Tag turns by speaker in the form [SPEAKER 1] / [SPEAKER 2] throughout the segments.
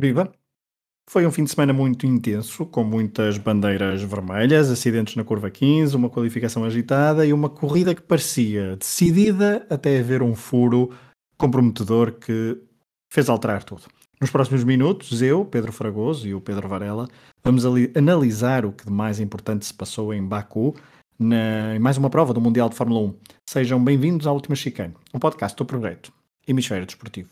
[SPEAKER 1] Viva! Foi um fim de semana muito intenso, com muitas bandeiras vermelhas, acidentes na curva 15, uma qualificação agitada e uma corrida que parecia decidida até haver um furo comprometedor que fez alterar tudo. Nos próximos minutos, eu, Pedro Fragoso e o Pedro Varela vamos analisar o que de mais importante se passou em Baku, na, em mais uma prova do Mundial de Fórmula 1. Sejam bem-vindos à Última Chicane, um podcast do Projeto Hemisfério Desportivo.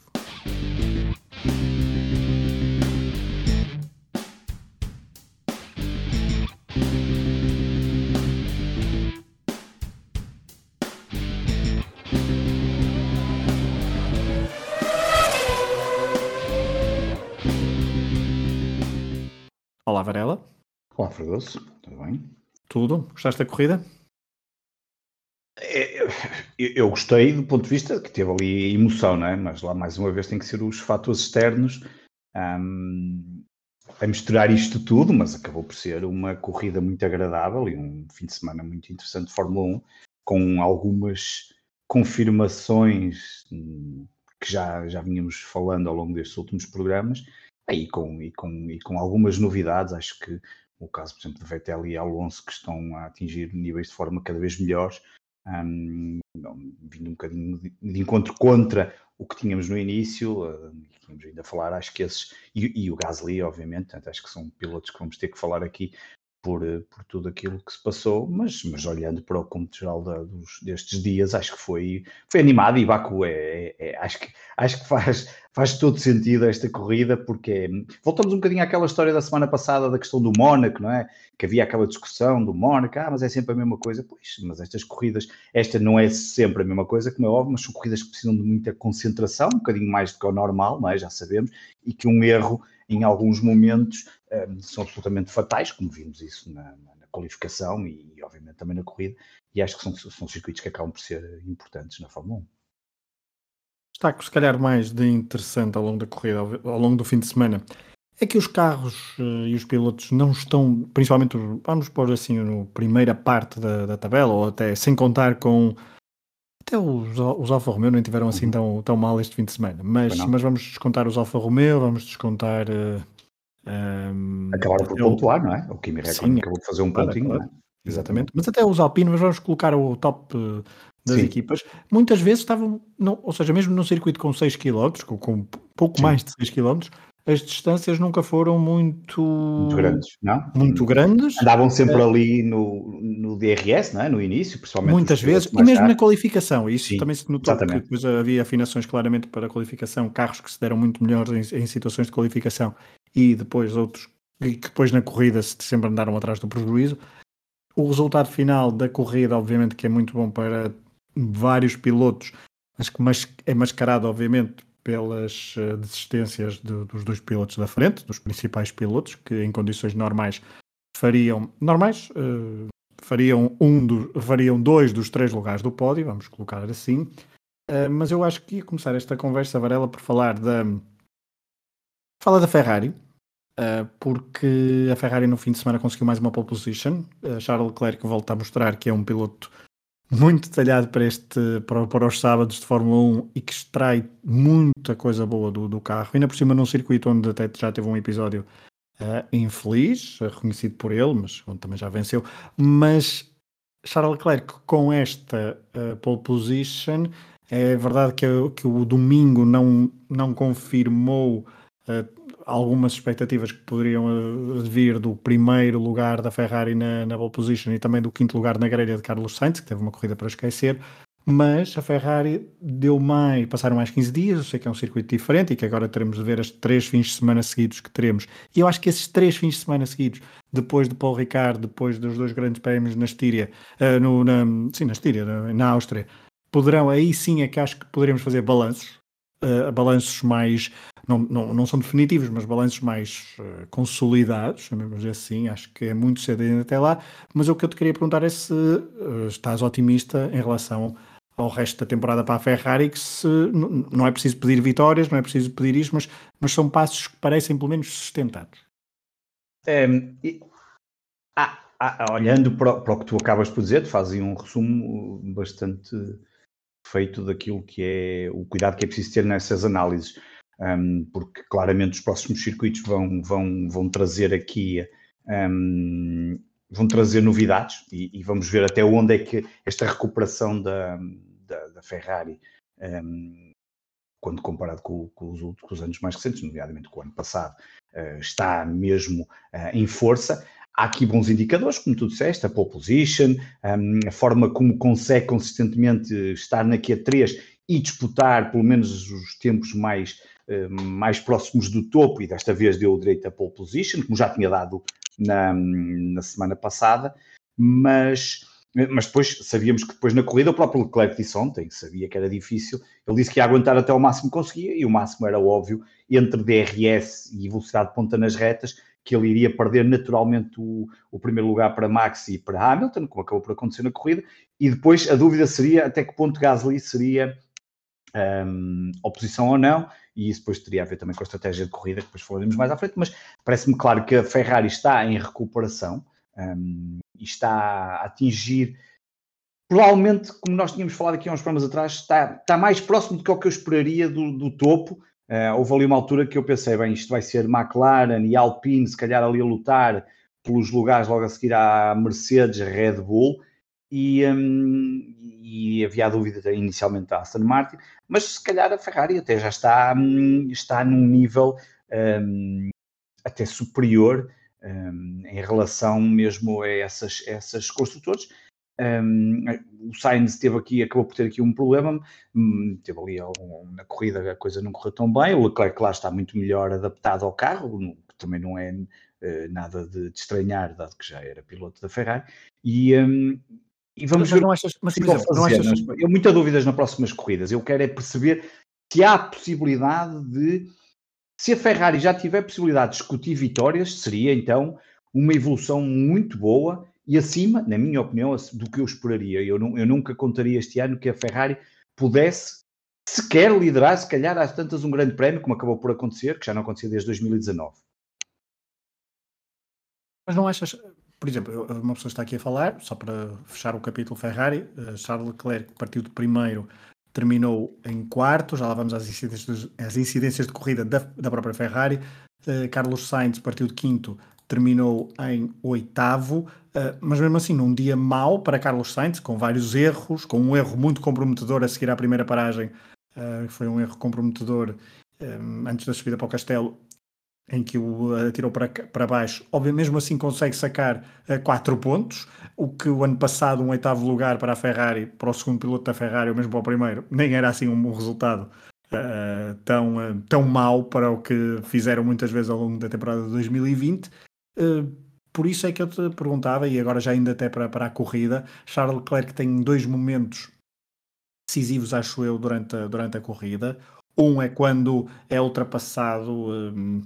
[SPEAKER 1] Olá, Varela.
[SPEAKER 2] Olá, Fragoso. Tudo bem?
[SPEAKER 1] Tudo? Gostaste da corrida?
[SPEAKER 2] É, eu, eu, gostei do ponto de vista que teve ali emoção, não é? Mas lá mais uma vez tem que ser os fatores externos um, a misturar isto tudo, mas acabou por ser uma corrida muito agradável e um fim de semana muito interessante de Fórmula 1, com algumas confirmações hum, que já, já vínhamos falando ao longo destes últimos programas e com, e, com, e com algumas novidades, acho que o caso, por exemplo, de Vettel e Alonso, que estão a atingir níveis de forma cada vez melhores, um, vindo um bocadinho de, de, encontro contra o que tínhamos no início, uh, vamos ainda falar, acho que esses, e, e o Gasly, obviamente, portanto, acho que são pilotos que vamos ter que falar aqui por, eh, por tudo aquilo que se passou, mas, mas olhando para o cômputo geral da, dos, destes dias, acho que foi, foi animado e Baku é, é, é, acho que, acho que faz, faz todo sentido esta corrida, porque voltamos um bocadinho àquela história da semana passada da questão do Mónaco, não é? Que havia aquela discussão do Mónaco, ah, mas é sempre a mesma coisa. Pois, mas estas corridas, esta não é sempre a mesma coisa, como é óbvio, mas são corridas que precisam de muita concentração, um bocadinho mais do que o normal, não é? Já sabemos, e que um erro em alguns momentos um, são absolutamente fatais, como vimos isso na, na qualificação e, obviamente também na corrida, e acho que são, são circuitos que acabam por ser importantes na Fórmula 1.
[SPEAKER 1] Destaco, se calhar, mais de interessante ao longo da corrida, ao, longo do fim de semana, é que os carros uh, e os pilotos não estão, principalmente, os, vamos pôr assim, no primeira parte da, da tabela, ou até sem contar com até os, os Alfa Romeo não tiveram assim uhum. tão, tão mal este fim de semana, mas, mas vamos descontar os Alfa Romeo, vamos descontar. Uh,
[SPEAKER 2] eh, um, ehm, Acabaram por pontuar, não é? O Kimi Räikkönen acabou de fazer um pontinho, claro, claro.
[SPEAKER 1] É? Exatamente, mas até os Alpine, mas vamos colocar o top uh, das Sim. equipas, muitas vezes estavam, não, ou seja, mesmo num circuito com 6 km, com, com pouco Sim. mais de 6 km, as distâncias nunca foram muito,
[SPEAKER 2] muito grandes, não?
[SPEAKER 1] Muito grandes.
[SPEAKER 2] Andavam sempre é. ali no, no DRS, não é? no início, principalmente.
[SPEAKER 1] Muitas vezes, e mesmo tarde. na qualificação, isso Sim, também se notou, exatamente. depois havia afinações claramente para a qualificação, carros que se deram muito melhores em, em situações de qualificação e depois outros que depois na corrida sempre andaram atrás do prejuízo. O resultado final da corrida, obviamente, que é muito bom para vários pilotos, mas que é mascarado, obviamente, pelas uh, desistências de, dos dois pilotos da frente, dos principais pilotos, que em condições normais fariam normais uh, fariam um do, fariam dois dos três lugares do pódio, vamos colocar assim. Uh, mas eu acho que ia começar esta conversa, Varela, por falar da fala da Ferrari, porque a Ferrari no fim de semana conseguiu mais uma pole position. Charles Leclerc volta a mostrar que é um piloto muito detalhado para, este, para, para, os sábados de Fórmula 1 e que extrai muita coisa boa do, do carro. Ainda por cima num circuito onde até já teve um episódio uh, infeliz, reconhecido por ele, mas onde também já venceu. Mas Charles Leclerc com esta uh, pole position, é verdade que, que o domingo não, não confirmou uh, algumas expectativas que poderiam eh, vir do primeiro lugar da Ferrari na, na pole position e também do quinto lugar na grelha de Carlos Sainz, que teve uma corrida para esquecer, mas a Ferrari deu mais, passaram mais 15 dias, eu sei que é um circuito diferente e que agora teremos de ver as três fins de semana seguidos que teremos. E eu acho que esses três fins de semana seguidos, depois de Paul Ricard, depois dos dois grandes prémios na Estíria, uh, no, na, sim, na Estíria, na, na Áustria, poderão, aí sim é que acho que poderemos fazer balanços, uh, balanços mais não, não, são definitivos, mas balanços mais uh, consolidados, chamemos assim, acho que é muito cedo ainda até lá, mas o que eu te queria perguntar é se uh, estás otimista em relação ao resto da temporada para a Ferrari, que se, não é preciso pedir vitórias, não é preciso pedir isto, mas, mas são passos que parecem pelo menos sustentados.
[SPEAKER 2] É, e, ah, ah, olhando para, para, o que tu acabas por dizer, tu fazes um resumo bastante feito daquilo que é o cuidado que é preciso ter nessas análises. Um, porque claramente os próximos circuitos vão, vão, vão trazer aqui um, vão trazer novidades e, e, vamos ver até onde é que esta recuperação da, da, da Ferrari, um, quando comparado com, com, os, com, os, anos mais recentes, nomeadamente com o ano passado, uh, está mesmo uh, em força. Há aqui bons indicadores, como tu disseste, a pole position, um, a forma como consegue consistentemente estar na Q3 e disputar pelo menos os tempos mais, mais próximos do topo, e desta vez deu direito a pole position, como já tinha dado na, na semana passada, mas, mas depois sabíamos que depois na corrida o próprio Leclerc disse ontem, sabia que era difícil, ele disse que ia aguentar até o máximo que conseguia, e o máximo era óbvio, entre DRS e velocidade de ponta nas retas, que ele iria perder naturalmente o, o, primeiro lugar para Max e para Hamilton, como acabou por acontecer na corrida, e depois a dúvida seria até que ponto Gasly seria um, oposição ou não, e isso depois teria a ver também com a estratégia de corrida, que depois falaremos mais à frente, mas parece-me claro que a Ferrari está em recuperação um, e está a atingir, provavelmente, como nós tínhamos falado aqui há uns programas atrás, está, está mais próximo do que o que eu esperaria do, do topo. Uh, houve ali uma altura que eu pensei, bem, isto vai ser McLaren e Alpine, se calhar ali a lutar pelos lugares logo a seguir à Mercedes, Red Bull, e, um, e havia dúvida inicialmente da Aston Martin, mas se calhar a Ferrari até já está, hum, está num nível um, até superior um, em relação mesmo a essas, essas construtores. Um, o Sainz teve aqui, acabou por ter aqui um problema, um, teve ali um, na corrida a coisa não correu tão bem, o Leclerc lá está muito melhor adaptado ao carro, que também não é uh, nada de, de, estranhar, dado que já era piloto da Ferrari, e, um, e vamos mas ver. Não achas, mas, por exemplo, não achas... Eu tenho muitas dúvidas nas próximas corridas. Eu quero é perceber se há possibilidade de. Se a Ferrari já tiver possibilidade de discutir vitórias, seria então uma evolução muito boa e acima, na minha opinião, do que eu esperaria. Eu, não, eu nunca contaria este ano que a Ferrari pudesse sequer liderar, se calhar, às tantas, um grande prémio, como acabou por acontecer, que já não acontecia desde 2019.
[SPEAKER 1] Mas não achas, por exemplo, uma pessoa está aqui a falar, só para fechar o capítulo Ferrari, eh, Charles Leclerc partiu de primeiro, terminou em quarto, já lá vamos às incidências, às incidências de corrida da, da própria Ferrari. Uh, Carlos Sainz partiu de quinto, terminou em oitavo, uh, mas mesmo assim num dia mau para Carlos Sainz, com vários erros, com um erro muito comprometedor a seguir à primeira paragem, foi um erro comprometedor antes da subida para o Castelo, em que o atirou para, para baixo, obviamente mesmo assim consegue sacar uh, quatro pontos, o que o ano passado um oitavo lugar para a Ferrari, para o segundo piloto da Ferrari, ou mesmo para o primeiro, nem era assim um, um resultado uh, tão, uh, tão mau para o que fizeram muitas vezes ao longo da temporada de 2020. por isso é que eu te perguntava, e agora já ainda até para, para a corrida, Charles Leclerc tem dois momentos decisivos, acho eu, durante a, durante a corrida. Um é quando é ultrapassado um,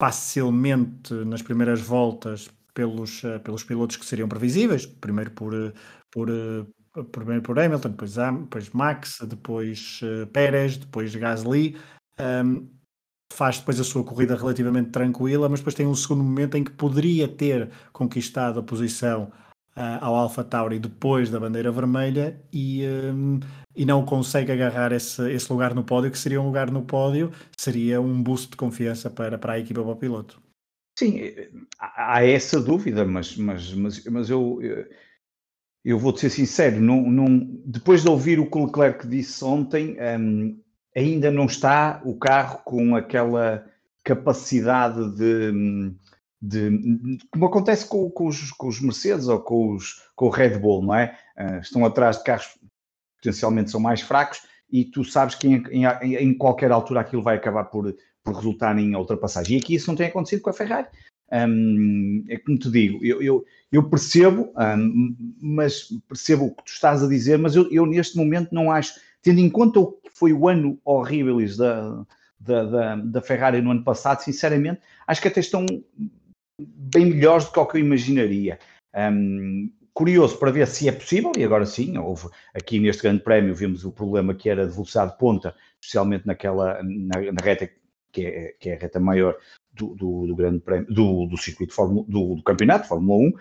[SPEAKER 1] facilmente nas primeiras voltas pelos, uh, pelos pilotos que seriam previsíveis, primeiro por, uh, por, uh, primeiro por Hamilton, depois, depois Max, depois Pérez, depois Gasly. Um, faz depois a sua corrida relativamente tranquila, mas depois tem um segundo momento em que poderia ter conquistado a posição uh, ao Alpha Tauri depois da bandeira vermelha e, um, e não consegue agarrar esse, esse lugar no pódio, que seria um lugar no pódio, seria um boost de confiança para, para a equipa para o piloto.
[SPEAKER 2] Sim, há essa dúvida, mas, mas, mas, mas eu, eu vou-te ser sincero, não, não, depois de ouvir o que o Leclerc disse ontem, um, ainda não está o carro com aquela capacidade de, hum, de, como acontece com, com, os, com, os, Mercedes ou com, os, com o Red Bull, não é? Uh, estão atrás de carros que potencialmente são mais fracos e tu sabes que em, em, em, qualquer altura aquilo vai acabar por, por resultar em ultrapassagem. E aqui isso não tem acontecido com a Ferrari. Um, é como te digo, eu, eu, eu percebo, um, mas percebo o que tu estás a dizer, mas eu, eu, neste momento não acho, tendo em conta o que foi o ano horrível da, da, da, da Ferrari no ano passado, sinceramente, acho que até estão bem melhores do que o que eu imaginaria. Um, curioso para ver se é possível, e agora sim, houve aqui neste grande prémio, vimos o problema que era de velocidade de ponta, especialmente naquela, na, na reta que é, que é a reta maior do, do, do grande prémio, do, do circuito Fórmula, do, do campeonato Fórmula 1,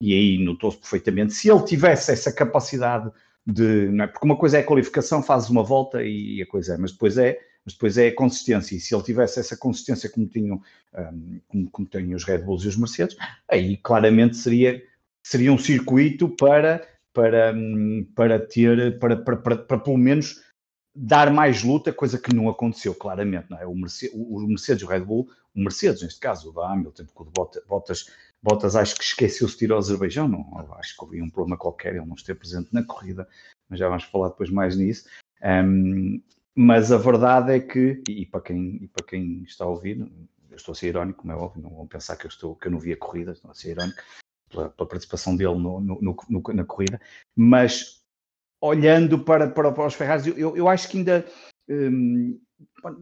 [SPEAKER 2] e aí notou-se perfeitamente, se ele tivesse essa capacidade de, é? porque uma coisa é a qualificação, fazes uma volta e a coisa é, mas depois é mas depois é a consistência. E se ele tivesse essa consistência como tinham, um, como, como têm os Red Bulls e os Mercedes, aí claramente seria, seria um circuito para, para, hum, para ter, para, para, para, para pelo menos dar mais luta, coisa que não aconteceu claramente. Não é? o, Mercedes, o Mercedes o Red Bull, o Mercedes neste caso, o da Hamilton, porque o de Bottas, Bottas acho que esqueceu-se de ir ao Azerbaijão, não, acho que houve um problema qualquer, ele não esteve presente na corrida, mas já vamos falar depois mais nisso. Um, mas a verdade é que, e para quem, e para quem está a ouvir, eu estou a ser irónico, como é óbvio, não vão pensar que eu, estou, que eu não vi a corrida, estou a ser irónico pela, pela participação dele no, no, no, na corrida, mas olhando para, para, para os Ferraris, eu, eu acho que ainda, hum,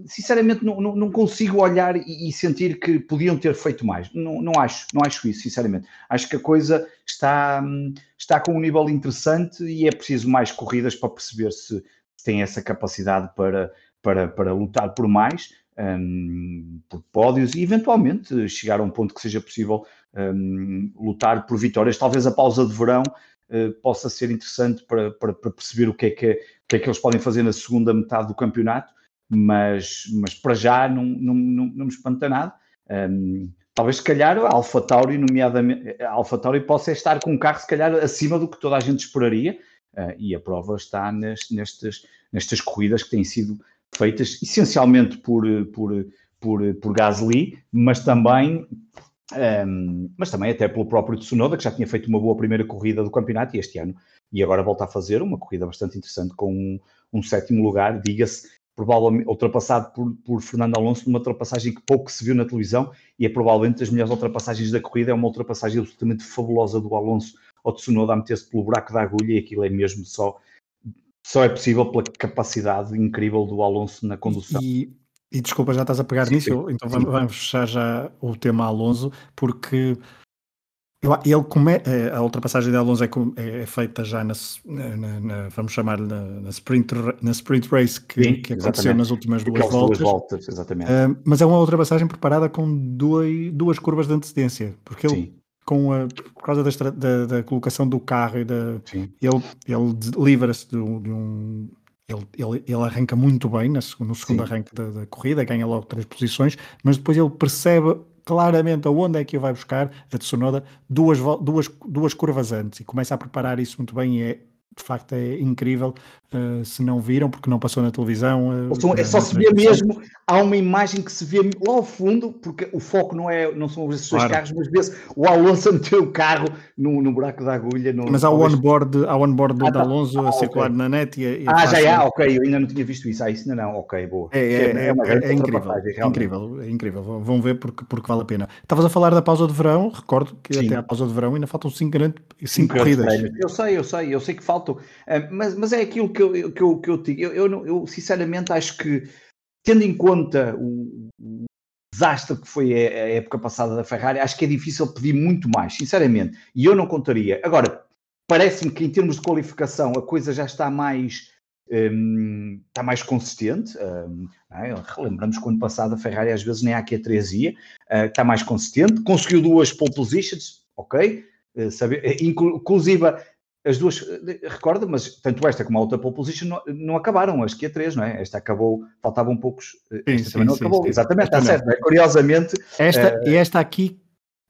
[SPEAKER 2] sinceramente, não, não, consigo olhar e, e, sentir que podiam ter feito mais. Não, não acho, não acho isso, sinceramente. Acho que a coisa está, hum, está com um nível interessante e é preciso mais corridas para perceber se, tem essa capacidade para, para, para lutar por mais, um, por pódios e eventualmente chegar a um ponto que seja possível um, lutar por vitórias. Talvez a pausa de verão uh, possa ser interessante para, para, para, perceber o que, é que, o que é que eles podem fazer na segunda metade do campeonato, mas, mas para já não, não, não, não me espanta nada. Um, talvez se calhar a AlphaTauri, nomeadamente, a AlphaTauri possa estar com um carro se calhar acima do que toda a gente esperaria, Uh, e a prova está nestas, nestas corridas que têm sido feitas essencialmente por, por, por, por Gasly, mas também, um, mas também até pelo próprio Tsunoda, que já tinha feito uma boa primeira corrida do campeonato este ano, e agora volta a fazer uma corrida bastante interessante com um, um sétimo lugar, diga-se, provavelmente ultrapassado por, por Fernando Alonso numa ultrapassagem que pouco se viu na televisão e é provavelmente das melhores ultrapassagens da corrida, é uma ultrapassagem absolutamente fabulosa do Alonso ao Tsunoda a meter-se pelo buraco da agulha e aquilo é mesmo só só é possível pela capacidade incrível do Alonso na condução.
[SPEAKER 1] E, e desculpa, já estás a pegar sim, nisso, sim, então sim. vamos fechar já o tema Alonso, porque ele come, é, a ultrapassagem de Alonso é, é, feita já na, na, na vamos chamar na, na, sprint, na sprint race que, que aconteceu nas últimas duas voltas. duas voltas.
[SPEAKER 2] exatamente. Uh,
[SPEAKER 1] mas é uma ultrapassagem preparada com duas, duas curvas de antecedência, porque ele com a, por causa da, da, da, colocação do carro e da, ele, ele livra-se de, de, um. Ele, ele, ele, arranca muito bem no segundo Sim. arranque da, da, corrida, ganha logo três posições, mas depois ele percebe claramente aonde é que vai buscar a Tsunoda duas, duas, duas curvas antes e começa a preparar isso muito bem e é de facto é incrível. Uh, se não viram, porque não passou na televisão.
[SPEAKER 2] Uh, é só se vê mesmo, há uma imagem que se vê lá ao fundo, porque o foco não, é, não são esses dois claro. carros, mas vê-se o Alonso a meter o carro no, no buraco da agulha. No,
[SPEAKER 1] mas há o onboard, há onboard ah, do tá. Alonso ah, a circular okay. na net. E,
[SPEAKER 2] e ah, já há, ok, eu ainda não tinha visto isso. Ah, isso ainda não, ok, boa.
[SPEAKER 1] É, é, é, é, é incrível, é incrível, é incrível. Vão ver porque, porque vale a pena. Estavas a falar da pausa de verão, recordo que Sim. até a pausa de verão ainda faltam cinco, cinco, corridas.
[SPEAKER 2] Eu sei, eu sei, eu sei que faltam. Uh, mas, mas é aquilo que eu, que eu, que eu. Eu, eu, eu, sinceramente acho que, tendo em conta o, o desastre que foi a, a, época passada da Ferrari, acho que é difícil pedir muito mais, sinceramente. E eu não contaria. Agora, parece-me que em termos de qualificação a coisa já está mais. Um, está mais consistente. Um, é? Lembramos que ano passado a Ferrari às vezes nem a Q3 ia, uh, está mais consistente, conseguiu duas pole positions, ok? Uh, sabe, inclusive as duas, recorda, mas tanto esta como a outra pole position não, não acabaram, as que a três, não é? Esta acabou, faltavam poucos, sim, esta sim, também não sim, acabou, exatamente, está certo, é? curiosamente.
[SPEAKER 1] Esta, uh, e esta aqui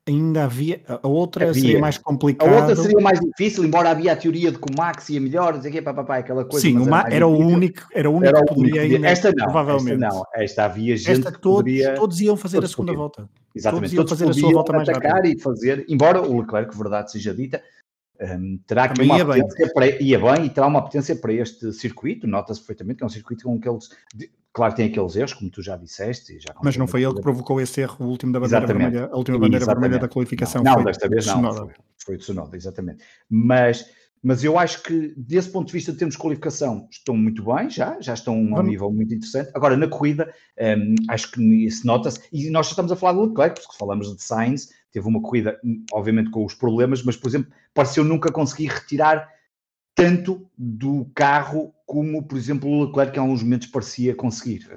[SPEAKER 1] ainda havia, a outra havia. seria mais complicada.
[SPEAKER 2] A outra seria mais difícil, embora havia a teoria de que o Max ia melhor, dizer que papapá, aquela coisa.
[SPEAKER 1] Sim, era, era, o único, era o único era que poderia
[SPEAKER 2] ainda, esta não, provavelmente. Esta não, esta havia gente esta
[SPEAKER 1] todos, poderia... todos iam fazer todos a segunda volta.
[SPEAKER 2] Exatamente, todos, iam fazer a sua volta mais rápida. e fazer, embora o Leclerc, verdade seja dita, um, terá que uma potência bem. para, ia bem e terá uma potência para este circuito, nota-se perfeitamente que é um circuito com que eles, claro, tem aqueles erros, como tu já disseste. Já
[SPEAKER 1] Mas não foi ele que provocou esse erro, o último da bandeira exatamente. vermelha, a última bandeira exatamente. vermelha da qualificação.
[SPEAKER 2] Não, não desta vez não, foi, foi o Tsunoda, exatamente. Mas, mas eu acho que, desse ponto de vista de termos de qualificação, estão muito bem, já, já estão a um nível muito interessante. Agora, na corrida, um, acho que isso nota-se, e nós já estamos a falar do Leclerc, porque falamos de Sainz, teve uma corrida, obviamente com os problemas, mas, por exemplo, pareceu nunca conseguir retirar tanto do carro como, por exemplo, o Leclerc, que em alguns momentos parecia conseguir.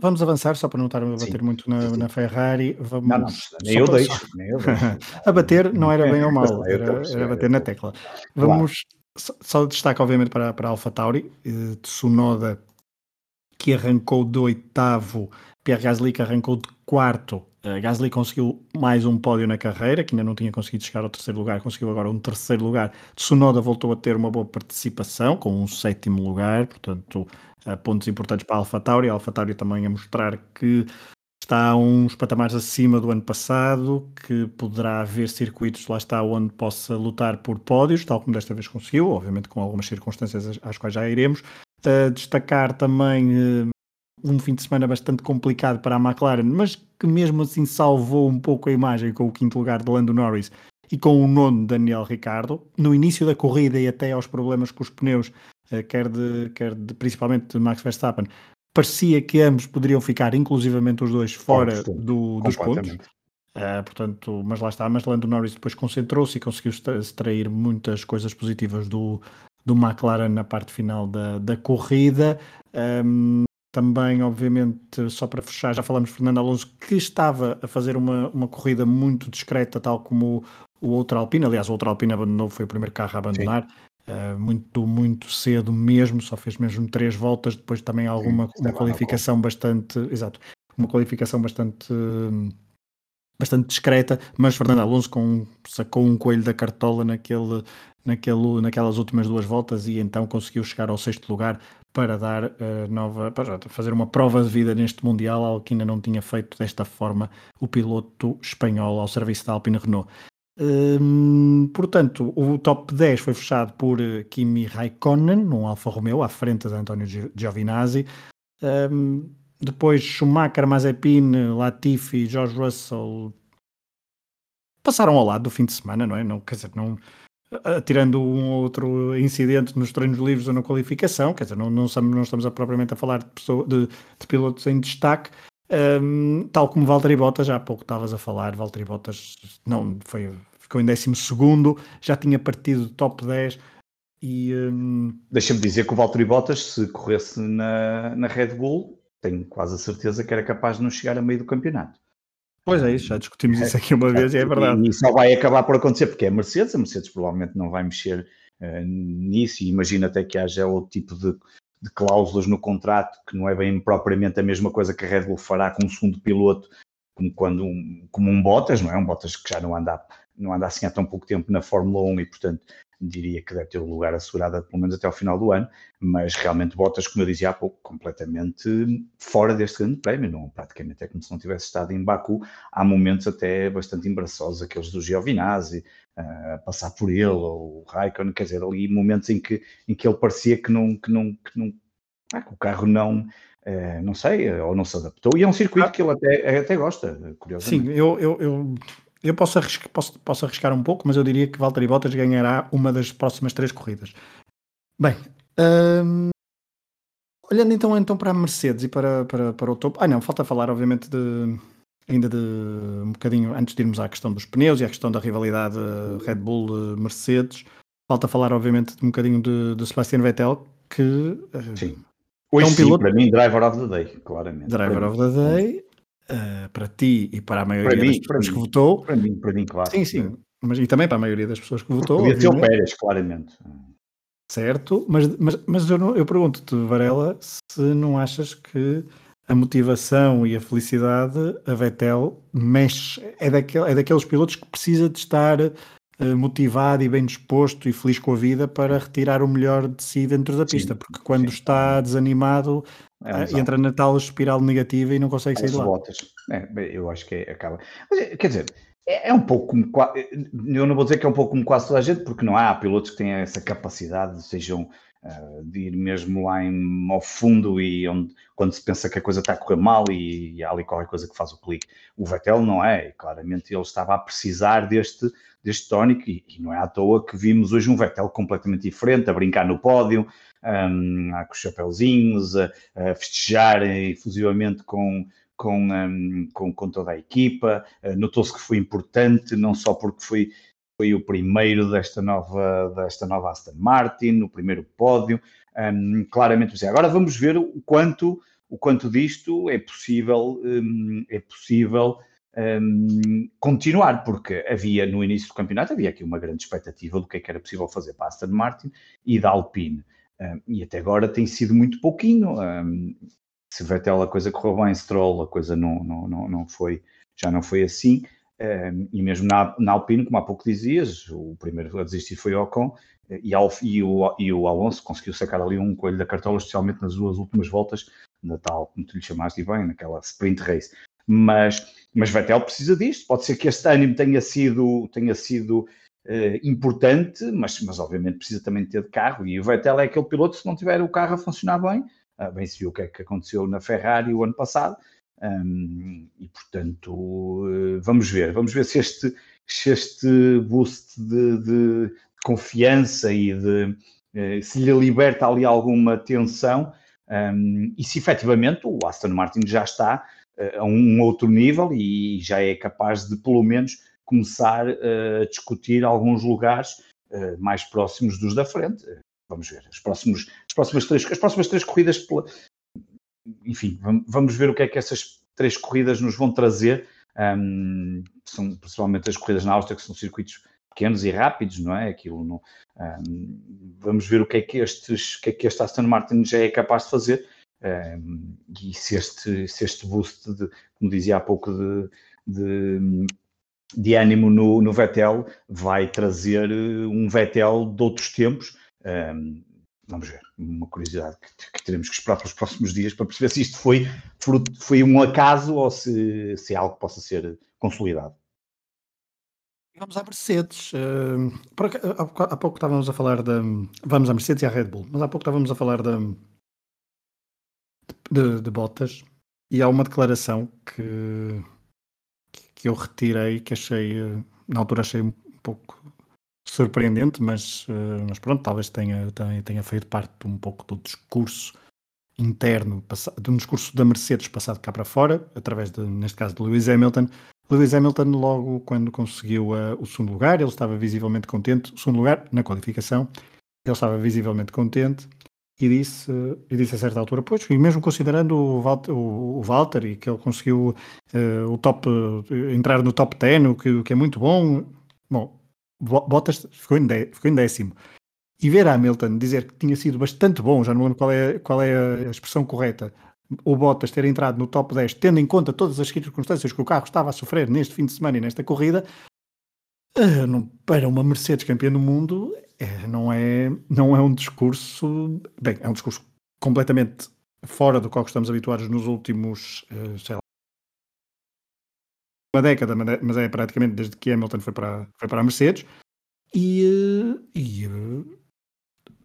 [SPEAKER 1] Vamos avançar, só para não estar a bater sim, muito na, na, Ferrari. Vamos,
[SPEAKER 2] não, não, nem eu, deixo, nem eu deixo.
[SPEAKER 1] a bater não era bem ou mal, era, era bater na tecla. Vamos, claro. só, só destaque, obviamente, para, para a AlphaTauri, eh, Tsunoda que arrancou do oitavo, Pierre Gasly que arrancou de quarto. Uh, Gasly conseguiu mais um pódio na carreira, que ainda não tinha conseguido chegar ao terceiro lugar, conseguiu agora um terceiro lugar. Tsunoda voltou a ter uma boa participação, com um sétimo lugar, portanto, uh, pontos importantes para a AlphaTauri. A AlphaTauri também a mostrar que está uns patamares acima do ano passado, que poderá haver circuitos, lá está, onde possa lutar por pódios, tal como desta vez conseguiu, obviamente com algumas circunstâncias às quais já iremos. Uh, destacar também um fim de semana bastante complicado para a McLaren, mas que mesmo assim salvou um pouco a imagem com o quinto lugar de Lando Norris e com o nono Daniel Ricciardo. No início da corrida e até aos problemas com os pneus, uh, quer, de, quer de, principalmente de Max Verstappen, parecia que ambos poderiam ficar, inclusivamente os dois, fora do, dos pontos. Uh, portanto, mas lá está, mas Lando Norris depois concentrou-se e conseguiu extrair muitas coisas positivas do, do McLaren na parte final da, da corrida. Um, também, obviamente, só para fechar, já falamos de Fernando Alonso, que estava a fazer uma, uma corrida muito discreta, tal como o, o outro Alpine. Aliás, o outro Alpine abandonou, foi o primeiro carro a abandonar. Uh, muito, muito cedo mesmo, só fez mesmo três voltas, depois também alguma Sim, uma qualificação bastante, exato, uma qualificação bastante bastante discreta, mas Fernando Alonso com, sacou um coelho da cartola naquele, naquele, naquelas últimas duas voltas e então conseguiu chegar ao sexto lugar para dar uh, nova, para fazer uma prova de vida neste Mundial, algo que ainda não tinha feito desta forma o piloto espanhol ao serviço da Alpine Renault. Um, portanto, o top 10 foi fechado por eh, Kimi Raikkonen, num Alfa Romeo, à frente de António Giovinazzi. Um, depois Schumacher, Mazepin, Latifi, George Russell passaram ao lado do fim de semana, não é? Não, quer dizer, não, tirando um outro incidente nos treinos livres ou na qualificação, quer dizer, não, não, estamos, não estamos a, propriamente a falar de, pessoa, de, de pilotos em destaque, um, tal como Valtteri Bottas, já há pouco estavas a falar, Valtteri Bottas não, foi, ficou em 12 já tinha partido do top 10 e... Um...
[SPEAKER 2] Deixa-me dizer que o Valtteri Bottas, se corresse na, na Red Bull, tenho quase a certeza que era capaz de não chegar a meio do campeonato.
[SPEAKER 1] Pois é, isso, já discutimos isso aqui uma vez e é verdade.
[SPEAKER 2] E só vai acabar por acontecer porque é a Mercedes, a Mercedes provavelmente não vai mexer uh, nisso e imagina até que haja outro tipo de, de, cláusulas no contrato que não é bem propriamente a mesma coisa que a Red Bull fará com um segundo piloto, como quando um, como um Bottas, não é? Um Bottas que já não anda, não anda assim há tão pouco tempo na Fórmula 1 e portanto diria que deve ter o lugar assegurado pelo menos até ao final do ano, mas realmente Bottas, como eu dizia há pouco, completamente fora deste grande prémio, não, praticamente é como se não tivesse estado em Baku, há momentos até bastante embaraçosos, aqueles do Giovinazzi, uh, passar por ele, ou o Raikkonen, quer dizer, ali momentos em que, em que ele parecia que não, que não, que não ah, que o carro não, Uh, não sei, ou não se adaptou, e é um circuito ah. que ele até, até gosta, curiosamente.
[SPEAKER 1] Sim, eu, eu, eu eu posso arriscar, posso, posso arriscar um pouco, mas eu diria que Valtteri Bottas ganhará uma das próximas três corridas. Bem, hum, olhando então, então para a Mercedes e para, para, para o topo. Ah, não, falta falar, obviamente, de, ainda de um bocadinho antes de irmos à questão dos pneus e à questão da rivalidade Red Bull-Mercedes. Falta falar, obviamente, de um bocadinho de, de Sebastian Vettel, que
[SPEAKER 2] eh, Sim. Hoje, é um piloto... para mim, driver of the day, claramente.
[SPEAKER 1] Driver of the day uh, para ti e para a maioria para das mim, pessoas que votou.
[SPEAKER 2] Para mim, para mim, claro.
[SPEAKER 1] Sim, sim. Mas, e também para a maioria das pessoas que votou.
[SPEAKER 2] Podia ser o Pérez, claramente.
[SPEAKER 1] Certo, mas, mas, mas eu, não, eu pergunto-te, Varela, se não achas que a motivação e a felicidade, a Vettel mexe, é, daquel, é daqueles pilotos que precisa de estar uh, motivado e bem disposto e feliz com a vida para retirar o melhor de si dentro da pista, sim, porque quando sim. está desanimado é ah, entra na tal espiral negativa e não consegue sair de lá. Botas.
[SPEAKER 2] É, eu acho que é, acaba. Mas, quer dizer, é, é, um pouco como. Eu não vou dizer que é um pouco como quase toda a gente, porque não há pilotos que tenham essa capacidade, sejam uh, de ir mesmo lá em, ao fundo e onde, quando se pensa que a coisa está a correr mal e, e há ali qualquer coisa que faz o clique. O Vettel não é, e claramente ele estava a precisar deste, deste tónico e, e não é à toa que vimos hoje um Vettel completamente diferente, a brincar no pódio um, com os chapéuzinhos, a, a festejar efusivamente com, com, um, com, com, toda a equipa. Uh, Notou-se que foi importante, não só porque foi, foi o primeiro desta nova, desta nova Aston Martin, o primeiro pódio. Um, claramente, agora vamos ver o quanto, o quanto disto é possível, um, é possível um, continuar, porque havia no início do campeonato havia aqui uma grande expectativa do que, é que era possível fazer para a Aston Martin e da Alpine e até agora tem sido muito pouquinho. se Vettel a coisa correu bem, Stroll a coisa não, não, não, não foi, já não foi assim. Um, e mesmo na, na Alpine, como há pouco dizias, o primeiro a desistir foi Ocon e, e, o, e o Alonso conseguiu sacar ali um coelho da cartola, especialmente nas duas últimas voltas, na tal, como tu lhe chamaste bem, naquela sprint race. Mas, mas Vettel precisa disto. Pode ser que este ânimo tenha sido, tenha sido uh, importante, mas, mas obviamente precisa também ter de carro. E o Vettel é aquele piloto, se não tiver o carro a funcionar bem, uh, bem se viu o que é que aconteceu na Ferrari o ano passado. Um, e portanto, uh, vamos ver, vamos ver se este, se este boost de, de confiança e de se lhe liberta ali alguma tensão um, e se efetivamente o Aston Martin já está a um outro nível e já é capaz de, pelo menos, começar a discutir alguns lugares mais próximos dos da frente. Vamos ver, as, próximos, as, próximas, três, as próximas três corridas, enfim, vamos ver o que é que essas três corridas nos vão trazer. Um, são principalmente as corridas na Áustria, que são circuitos pequenos e rápidos, não é? Aquilo um, vamos ver o que é que estes, que é que este Aston Martin já é capaz de fazer um, e se este, se este boost, de, como dizia há pouco, de, de, de ânimo no, no, Vettel vai trazer eh, um Vettel de outros tempos. Um, vamos ver, uma curiosidade que, que, teremos que esperar pelos próximos dias para perceber se isto foi, foi um acaso ou se, se é algo que possa ser consolidado.
[SPEAKER 1] Vamos à Mercedes. Há, pouco estávamos a falar da. Vamos à Mercedes e à Red Bull, mas há pouco estávamos a falar da, de, de Bottas e há uma declaração que, que eu retirei, que achei, na altura achei um pouco surpreendente, mas, eh, mas pronto, talvez tenha, tenha, tenha feito parte um pouco do discurso interno, de um discurso da Mercedes passado cá para fora, através, de, neste caso, de Lewis Hamilton. Lewis Hamilton, logo quando conseguiu uh, o segundo lugar, ele estava visivelmente contente, o segundo lugar na qualificação, ele estava visivelmente contente e disse, e disse a certa altura, pois, e mesmo considerando o Walter, o, Walter e que ele conseguiu uh, o top, entrar no top 10, o que, o que é muito bom, bom, Bottas ficou em, dé, ficou em décimo. E ver Hamilton dizer que tinha sido bastante bom, já não lembro qual é, qual é a expressão correta, o Bottas ter entrado no top 10, tendo em conta todas as circunstâncias que o carro estava a sofrer neste fim de semana e nesta corrida, uh, não, para uma Mercedes campeã do mundo, é, não, é, não é um discurso. Bem, é um discurso completamente fora do qual estamos habituados nos últimos, uh, sei lá, uma década, mas é praticamente desde que Hamilton foi para, foi para a Mercedes, e, uh, e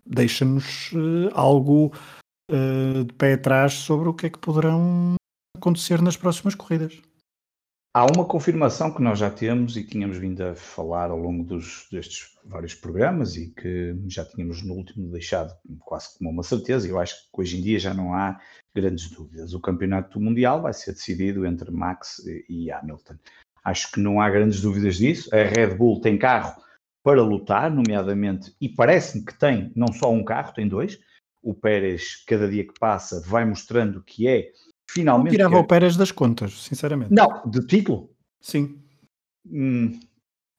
[SPEAKER 1] deixa-nos algo de pé atrás sobre o que é que poderão acontecer nas próximas corridas.
[SPEAKER 2] Há uma confirmação que nós já temos e tínhamos vindo a falar ao longo dos, destes vários programas e que já tínhamos no último deixado quase como uma certeza. Eu acho que hoje em dia já não há grandes dúvidas. O campeonato mundial vai ser decidido entre Max e Hamilton. Acho que não há grandes dúvidas disso. A Red Bull tem carro para lutar, nomeadamente, e parece-me que tem não só um carro, tem dois. O Pérez, cada dia que passa, vai mostrando que é finalmente. Não
[SPEAKER 1] tirava o Pérez das contas, sinceramente.
[SPEAKER 2] Não, de título?
[SPEAKER 1] Sim.
[SPEAKER 2] Hum,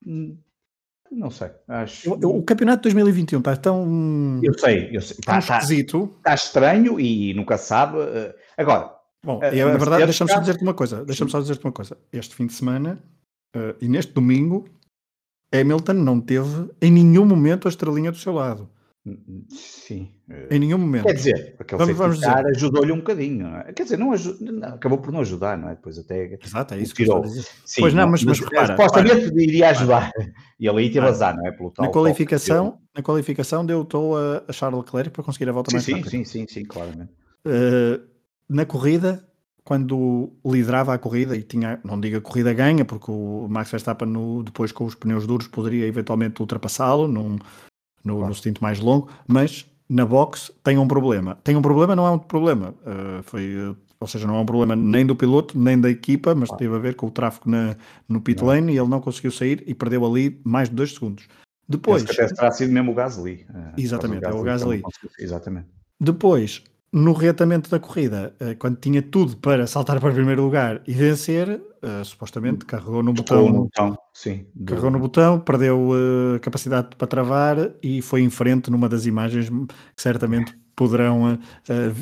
[SPEAKER 2] hum, não sei. Acho...
[SPEAKER 1] O, o, campeonato de 2021 está tão.
[SPEAKER 2] Eu sei, eu sei. Está,
[SPEAKER 1] está, esquisito.
[SPEAKER 2] Está estranho e nunca sabe. Eh, agora.
[SPEAKER 1] Bom, é, a verdade, deixa-me só dizer-te uma coisa. Deixa-me só dizer-te uma coisa. Este fim de semana uh, e neste domingo, Hamilton não teve em nenhum momento a estrelinha do seu lado.
[SPEAKER 2] Sim.
[SPEAKER 1] Em nenhum momento.
[SPEAKER 2] Quer dizer, aquele vamos, vamos dizer. ajudou-lhe um bocadinho, não é? Quer dizer, não, ajuda, acabou por não ajudar, não é? Depois até.
[SPEAKER 1] Exato, é isso que tirou. Sim, pois não, mas, mas, mas repara,
[SPEAKER 2] supostamente repara, iria ajudar. E ele aí teve azar, não é?
[SPEAKER 1] Pelo na, qualificação, na qualificação deu o a, a Charles Leclerc para conseguir a volta
[SPEAKER 2] sim,
[SPEAKER 1] mais
[SPEAKER 2] sim,
[SPEAKER 1] rápida.
[SPEAKER 2] Sim, sim, sim, claramente.
[SPEAKER 1] Uh, na corrida, quando liderava a corrida e tinha, não diga corrida ganha, porque o Max Verstappen no, depois com os pneus duros poderia eventualmente ultrapassá-lo num, no, claro. no stint mais longo, mas na box tem um problema. Tem um problema, não é um problema. Uh, foi, uh, ou seja, não é um problema nem do piloto, nem da equipa, mas teve a ver com o tráfego na, no pit não. lane e ele não conseguiu sair e perdeu ali mais de dois segundos. Depois.
[SPEAKER 2] Que até terá sido mesmo o Gasly.
[SPEAKER 1] Uh, exatamente, é o Gasly.
[SPEAKER 2] Exatamente.
[SPEAKER 1] Depois, no reatamento da corrida, quando tinha tudo para saltar para o primeiro lugar e vencer, uh, supostamente carregou no botão,
[SPEAKER 2] no botão sim,
[SPEAKER 1] carregou no botão, perdeu uh, capacidade para travar e foi em frente numa das imagens que certamente poderão uh,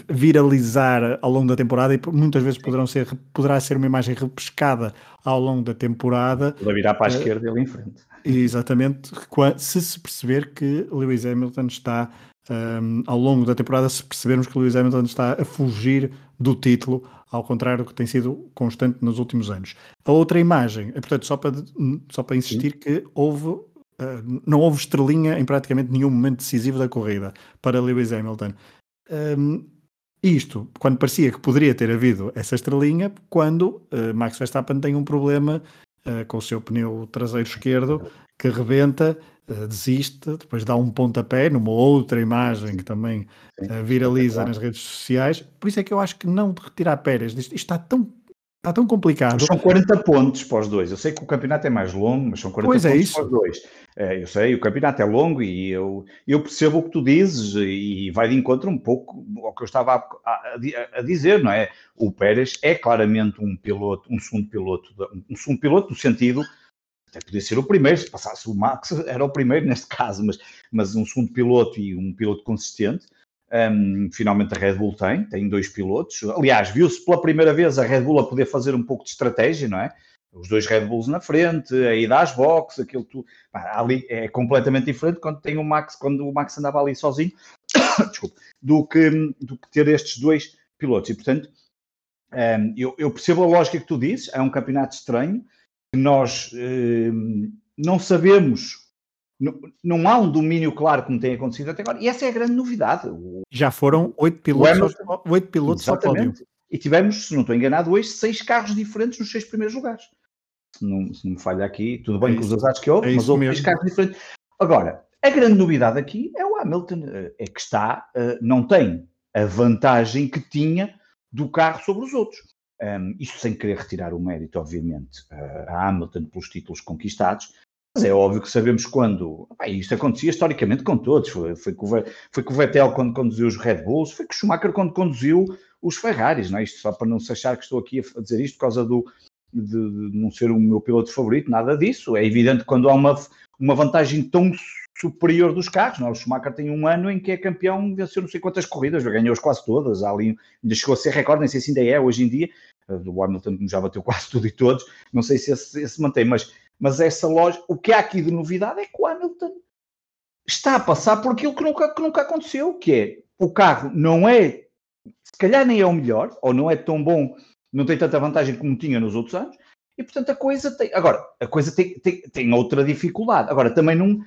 [SPEAKER 1] viralizar ao longo da temporada e muitas vezes poderão ser, poderá ser uma imagem repescada ao longo da temporada.
[SPEAKER 2] Poderá virar para a esquerda e ali em frente.
[SPEAKER 1] Exatamente, se se perceber que Lewis Hamilton está um, ao longo da temporada, se percebermos que Lewis Hamilton está a fugir do título, ao contrário do que tem sido constante nos últimos anos. A outra imagem, é portanto, só para, só para insistir Sim. que houve Uh, não houve estrelinha em praticamente nenhum momento decisivo da corrida para Lewis Hamilton. Um, isto, quando parecia que poderia ter havido essa estrelinha, quando uh, Max Verstappen tem um problema uh, com o seu pneu traseiro esquerdo que rebenta, desiste, depois dá um pontapé numa outra imagem que também viraliza nas redes sociais. Por isso é que eu acho que não de retirar Pérez, isto está tão Está tão complicado.
[SPEAKER 2] São 40 pontos para os dois. Eu sei que o campeonato é mais longo, mas são 40 pois é pontos é para os dois. É, eu sei, o campeonato é longo e eu, eu percebo o que tu dizes e vai de encontro um pouco ao que eu estava a, a, a dizer, não é? O Pérez é claramente um piloto, um segundo piloto, um segundo piloto no sentido até podia ser o primeiro, se passasse o Max, era o primeiro neste caso, mas, mas um segundo piloto e um piloto consistente. Um, finalmente a Red Bull tem, tem dois pilotos. Aliás, viu-se pela primeira vez a Red Bull a poder fazer um pouco de estratégia, não é? Os dois Red Bulls na frente, a ida às boxes, aquilo tudo. Ali é completamente diferente quando tem o Max, quando o Max andava ali sozinho, desculpa, do que, do que ter estes dois pilotos. E portanto, um, eu, eu, percebo a lógica que tu dizes, é um campeonato estranho, que nós um, não sabemos não, não, há um domínio claro como tem acontecido até agora, e essa é a grande novidade.
[SPEAKER 1] Já foram oito pilotos, oito pilotos ao pódio.
[SPEAKER 2] E tivemos, se não estou enganado, hoje seis carros diferentes nos seis primeiros lugares. Se não, se não me falha aqui, tudo bem é com os azares que houve, é mas houve seis carros diferentes. Agora, a grande novidade aqui é o Hamilton, eh, é que está, eh, não tem a vantagem que tinha do carro sobre os outros. Um, isto sem querer retirar o mérito, obviamente, a Hamilton pelos títulos conquistados, mas é óbvio que sabemos quando. Pá, isto acontecia historicamente com todos. Foi, foi, com foi com o Vettel quando conduziu os Red Bulls, foi com o Schumacher quando conduziu os Ferraris, não é? Isto só para não se achar que estou aqui a dizer isto por causa do, de, de não ser o meu piloto favorito, nada disso. É evidente que quando há uma, uma vantagem tão superior dos carros. Não? É? O Schumacher tem um ano em que é campeão, venceu não sei quantas corridas, ganhou-as quase todas. Ali, ainda chegou a ser recorde, nem sei se ainda é hoje em dia. O Hamilton já bateu quase tudo e todos, não sei se esse, mantém, mas mas essa loja, o que há aqui de novidade é que o Hamilton está a passar por aquilo que nunca, que nunca aconteceu, que é o carro não é, se calhar nem é o melhor, ou não é tão bom, não tem tanta vantagem como tinha nos outros anos, e portanto a coisa tem. Agora, a coisa tem, tem, tem outra dificuldade. Agora, também não,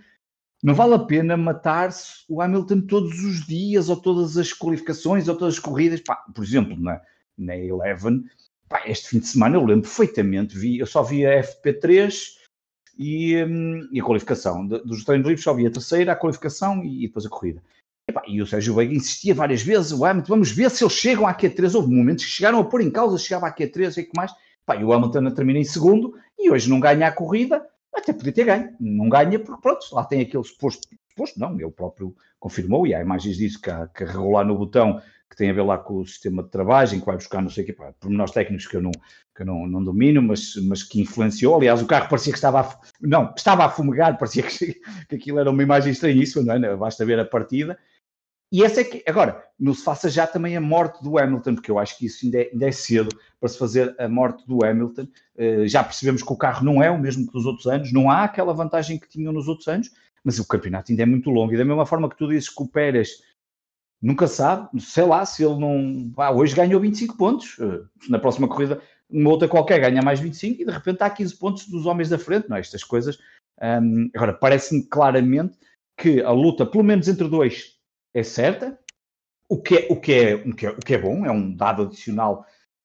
[SPEAKER 2] não vale a pena matar-se o Hamilton todos os dias, ou todas as qualificações, ou todas as corridas. Pá, por exemplo, na, na Eleven, pá, este fim de semana eu lembro perfeitamente, vi, eu só vi a FP3 e, hum, e a qualificação. dos treinos livres só havia a terceira, a qualificação e, e depois a corrida. E, pá, e o Sérgio Veiga insistia várias vezes, o Hamilton, vamos ver se eles chegam à Q3. Houve momentos que chegaram a pôr em causa, chegava à Q3 e que mais. Pá, e o Hamilton termina em segundo e hoje não ganha a corrida, até podia ter ganho. Não ganha porque, pronto, lá tem aquele suposto, suposto não, ele próprio confirmou e há imagens disso que, que regular no botão que tem a ver lá com o sistema de trabalho, que vai buscar não sei o quê, pormenores técnicos que eu não, que eu não, não domino, mas, mas que influenciou. Aliás, o carro parecia que estava a, não, estava a fumegar, parecia que, que aquilo era uma imagem estranhíssima, não é? Basta ver a partida. E essa é que, agora, não se faça já também a morte do Hamilton, porque eu acho que isso ainda é, ainda é cedo para se fazer a morte do Hamilton. Uh, já percebemos que o carro não é o mesmo que dos outros anos, não há aquela vantagem que tinham nos outros anos, mas o campeonato ainda é muito longo. E da mesma forma que tu dizes que o Pérez nunca sabe, sei lá, se ele não. Ah, hoje ganhou 25 pontos, uh, na próxima corrida, uma outra qualquer ganha mais 25 e de repente há 15 pontos dos homens da frente, não é? Estas coisas. Um, agora, parece-me claramente que a luta, pelo menos entre dois, é certa, o que é, o, que é, o, que é, o que é bom, é um dado adicional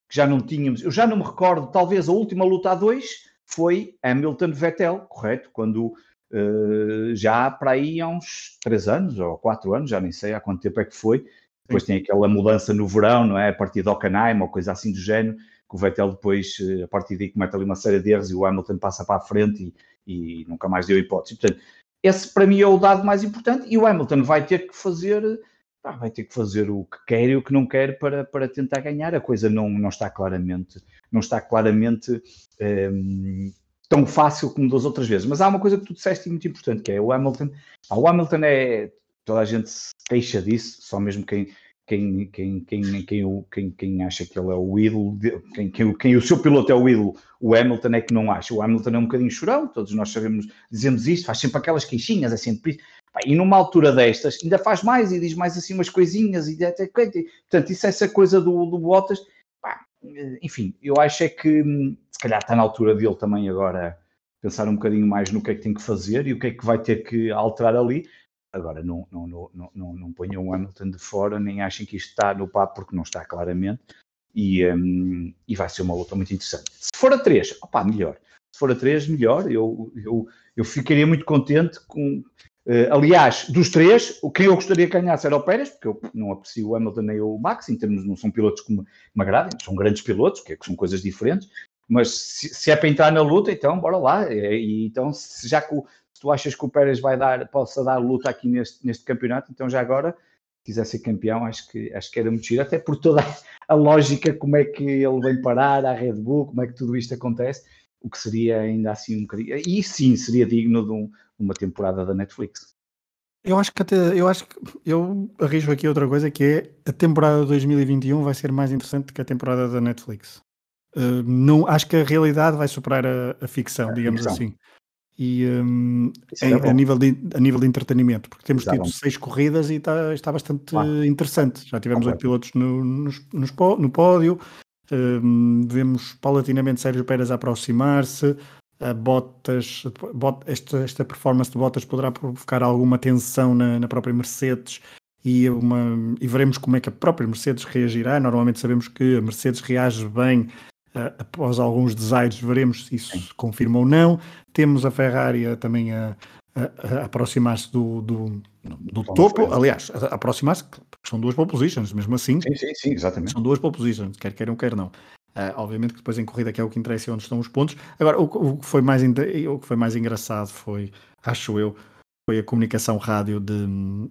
[SPEAKER 2] que já não tínhamos. Eu já não me recordo, talvez a última luta a dois foi Hamilton-Vettel, correto? Quando uh, já para aí há uns três anos ou quatro anos, já nem sei há quanto tempo é que foi. Depois tem aquela mudança no verão, não é? A partir de Hockenheim ou coisa assim do género, que o Vettel depois, eh, a partir daí, comete ali uma série de erros e o Hamilton passa para a frente e, e nunca mais deu hipótese. Portanto, esse para mim é o dado mais importante e o Hamilton vai ter que fazer vai ter que fazer o que quer e o que não quer para, para tentar ganhar. A coisa não, não está claramente, não está claramente um, ehm, tão fácil como das outras vezes. Mas há uma coisa que tu disseste muito importante, que é o Hamilton. Ah, o Hamilton é, toda a gente se queixa disso, só mesmo quem, quem, quem, quem, quem, quem, quem acha que ele é o ídolo, quem, quem, quem o seu piloto é o ídolo, o Hamilton é que não acha. O Hamilton é um bocadinho chorão, todos nós sabemos, dizemos isto, faz sempre aquelas queixinhas, é sempre E numa altura destas, ainda faz mais e diz mais assim umas coisinhas, e até, portanto, isso é essa coisa do, do Bottas. enfim, eu acho é que hum, se calhar está na altura dele também agora pensar um bocadinho mais no que é que tem que fazer e o que é que vai ter que alterar ali. Agora, não, não, não, não, não ponham o Hamilton de fora, nem achem que isto está no papo, porque não está claramente. E, um, e vai ser uma luta muito interessante. Se for a 3, opá, melhor. Se for a 3, melhor. Eu, eu, eu ficaria muito contente com. Uh, aliás, dos três, o quem eu gostaria que ganhasse era o Pérez, porque eu não aprecio o Hamilton nem o Max, em termos, não são pilotos que me, me agradem, são grandes pilotos, que, é, que são coisas diferentes, mas se, se, é para entrar na luta, então bora lá. E, então, se, já que o, tu achas que o Pérez vai dar, possa dar luta aqui neste, neste campeonato, então já agora, se quiser ser campeão, acho que, acho que era muito giro, até por toda a lógica, como é que ele vem parar à Red Bull, como é que tudo isto acontece, o que seria ainda assim um bocadinho. E sim, seria digno de, um, de uma temporada da Netflix.
[SPEAKER 1] Eu acho que até, eu acho que eu arrisco aqui outra coisa que é a temporada de 2021 vai ser mais interessante que a temporada da Netflix. Uh, não, acho que a realidade vai superar a, a ficção, a digamos ficção. assim e um, em, a, nível de, a nível de entretenimento, porque temos tido seis corridas e está, está bastante interessante. Já tivemos oito pilotos no, no, no pódio, um, vemos paulatinamente Sérgio Pérez aproximar-se. A Bottas, bot, esta, esta performance de Bottas poderá provocar alguma tensão na, na própria Mercedes e, uma, e veremos como é que a própria Mercedes reagirá. Normalmente sabemos que a Mercedes reage bem uh, após alguns desaires, veremos se isso se confirma ou não. Temos a Ferrari também a, a, a aproximar-se do, do, do topo, aliás, aproximar-se, porque são duas pole positions, mesmo assim.
[SPEAKER 2] Sim, sim, sim, exatamente.
[SPEAKER 1] São duas pole positions, quer queiram, quer não. Uh, obviamente que depois em corrida que é o que interessa é onde estão os pontos. Agora, o, o, que foi mais, o que foi mais engraçado foi, acho eu, foi a comunicação rádio de,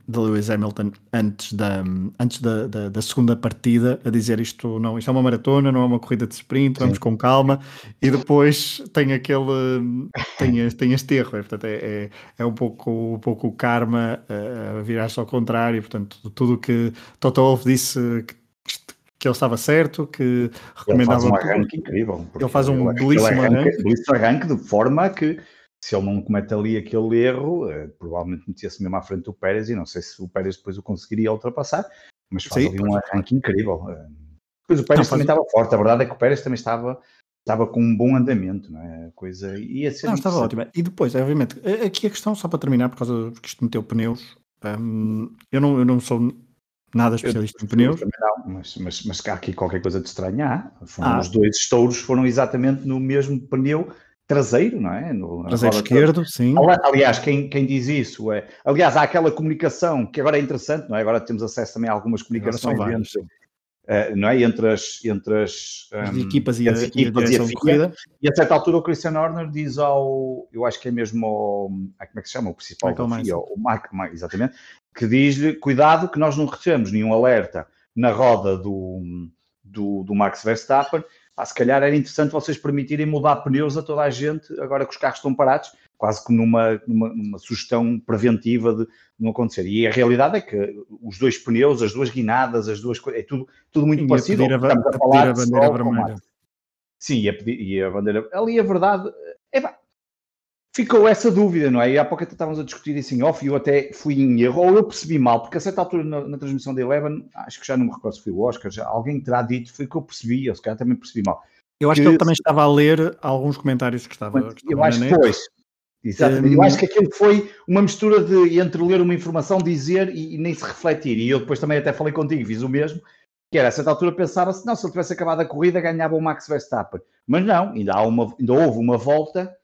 [SPEAKER 1] de Lewis Hamilton antes, da, antes da, da, da, segunda partida a dizer isto não, isto é uma maratona, não é uma corrida de sprint, vamos Sim. com calma e depois tem aquele tem, tem este erro, é, portanto é, é, é, um, pouco, um pouco o karma a virar-se ao contrário, portanto tudo o que Toto Wolff disse que, que ele estava certo, que recomendava.
[SPEAKER 2] Ele faz um arranque incrível.
[SPEAKER 1] Ele faz um ele, belíssimo
[SPEAKER 2] ele arranque. Belíssimo arranque de forma que se ele não comete ali aquele erro, eh, provavelmente metia-se mesmo à frente do Pérez e não sei se o Pérez depois o conseguiria ultrapassar, mas faz Sim, ali um arranque incrível. Eh. Depois o Pérez não, também faz... estava forte, a verdade é que o Pérez também estava, estava com um bom andamento, não é? coisa ia ser.
[SPEAKER 1] Não, estava ótimo. E depois, obviamente, aqui a questão, só para terminar, por causa que isto meteu pneus, um, eu, não, eu não sou nada especialista eu, em pneus.
[SPEAKER 2] Não, mas, mas, mas há aqui qualquer coisa de estranhar. Ah. Os dois estouros foram exatamente no mesmo pneu traseiro, não é? No,
[SPEAKER 1] traseiro esquerdo, sim.
[SPEAKER 2] Aliás, quem, quem diz isso é. Aliás, há aquela comunicação que agora é interessante, não é? Agora temos acesso também a algumas comunicações entre, uh, não é? entre as, entre as,
[SPEAKER 1] um, as equipas e, as a, equipas e a, e a corrida.
[SPEAKER 2] E a certa altura o Christian Horner diz ao. Eu acho que é mesmo ao. Como é que se chama? O principal Michael da FIA, o Mark, exatamente, que diz-lhe: cuidado que nós não recebemos nenhum alerta na roda do, do, do Max Verstappen ah, se calhar era interessante vocês permitirem mudar pneus a toda a gente agora que os carros estão parados, quase que numa, numa, numa sugestão preventiva de não acontecer. E a realidade é que os dois pneus, as duas guinadas, as duas coisas, é tudo, tudo muito e parecido.
[SPEAKER 1] A, a, a, falar a bandeira vermelha.
[SPEAKER 2] Sim, e a, pedir, e a bandeira. Ali a verdade. É, ficou essa dúvida, não é? E há pouco até estávamos a discutir isso em off e eu até fui em erro, ou eu percebi mal, porque a certa altura na, na transmissão da Eleven, acho que já não me recordo se foi o Oscar, já, alguém terá dito, foi que eu percebi, eu se calhar também percebi mal.
[SPEAKER 1] Eu acho que, que ele também estava a ler alguns comentários que estava. Que
[SPEAKER 2] eu acho que foi. Exatamente. Um... Eu acho que aquilo foi uma mistura de entre ler uma informação, dizer e, e, nem se refletir. E eu depois também até falei contigo, fiz o mesmo, que era a certa altura pensava-se, não, se ele tivesse acabado a corrida ganhava o Max Verstappen. Mas não, ainda, há uma, ainda houve uma volta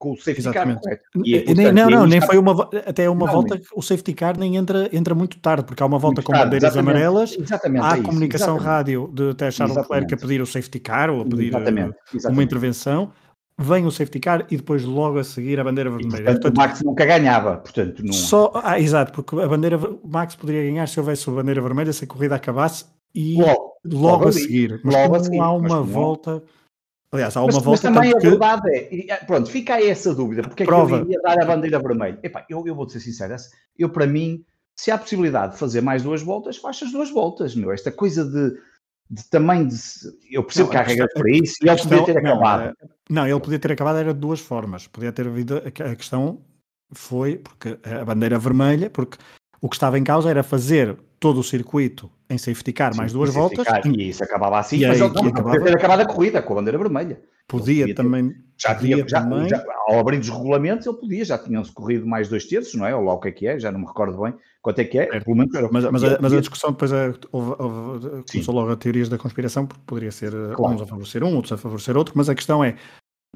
[SPEAKER 2] com o safety Exatamente. car
[SPEAKER 1] E, é, portanto, não, não, nem foi uma até uma não, volta o safety car nem entra, entra muito tarde, porque há uma volta com bandeiras exatamente, amarelas, exatamente, há é comunicação exatamente. rádio de até Charles Leclerc a pedir o safety car ou a pedir eh, uma intervenção, vem o safety car e depois logo a seguir a bandeira vermelha.
[SPEAKER 2] E, portanto, o Max nunca ganhava, portanto não...
[SPEAKER 1] Só, ah, exato, porque a bandeira o Max poderia ganhar se houvesse a bandeira vermelha, se a corrida acabasse e logo, logo, logo a seguir. Mas logo a seguir, há uma volta... Aliás, há uma mas, volta.
[SPEAKER 2] Mas também a verdade é, pronto, fica aí essa dúvida, porque prova. é que eu iria dar a bandeira vermelha? Epá, eu, eu vou-te ser sincero, eu para mim, se há possibilidade de fazer mais duas voltas, faz as duas voltas, meu. Esta coisa de, de tamanho de. Eu percebo não, que há regras para isso e ele podia ter acabado.
[SPEAKER 1] Não, é, não, ele podia ter acabado, era de duas formas. Podia ter havido. A questão foi porque a bandeira vermelha, porque o que estava em causa era fazer todo o circuito em safety car mais duas voltas.
[SPEAKER 2] E isso acabava assim, e mas aí, ele acabava... podia ter acabado a corrida com a bandeira vermelha.
[SPEAKER 1] Podia, podia também.
[SPEAKER 2] Já tinha, já, também. Já, ao abrir os regulamentos, ele podia, já tinham-se corrido mais dois terços, não é? Ou lá o que é que é, já não me recordo bem quanto é que é.
[SPEAKER 1] Pelo menos era, mas, mas, a, mas a discussão depois é, houve, houve, começou logo a teorias da conspiração, porque poderia ser eh, claro. uns a favorecer um, outros a favorecer outro, mas a questão é.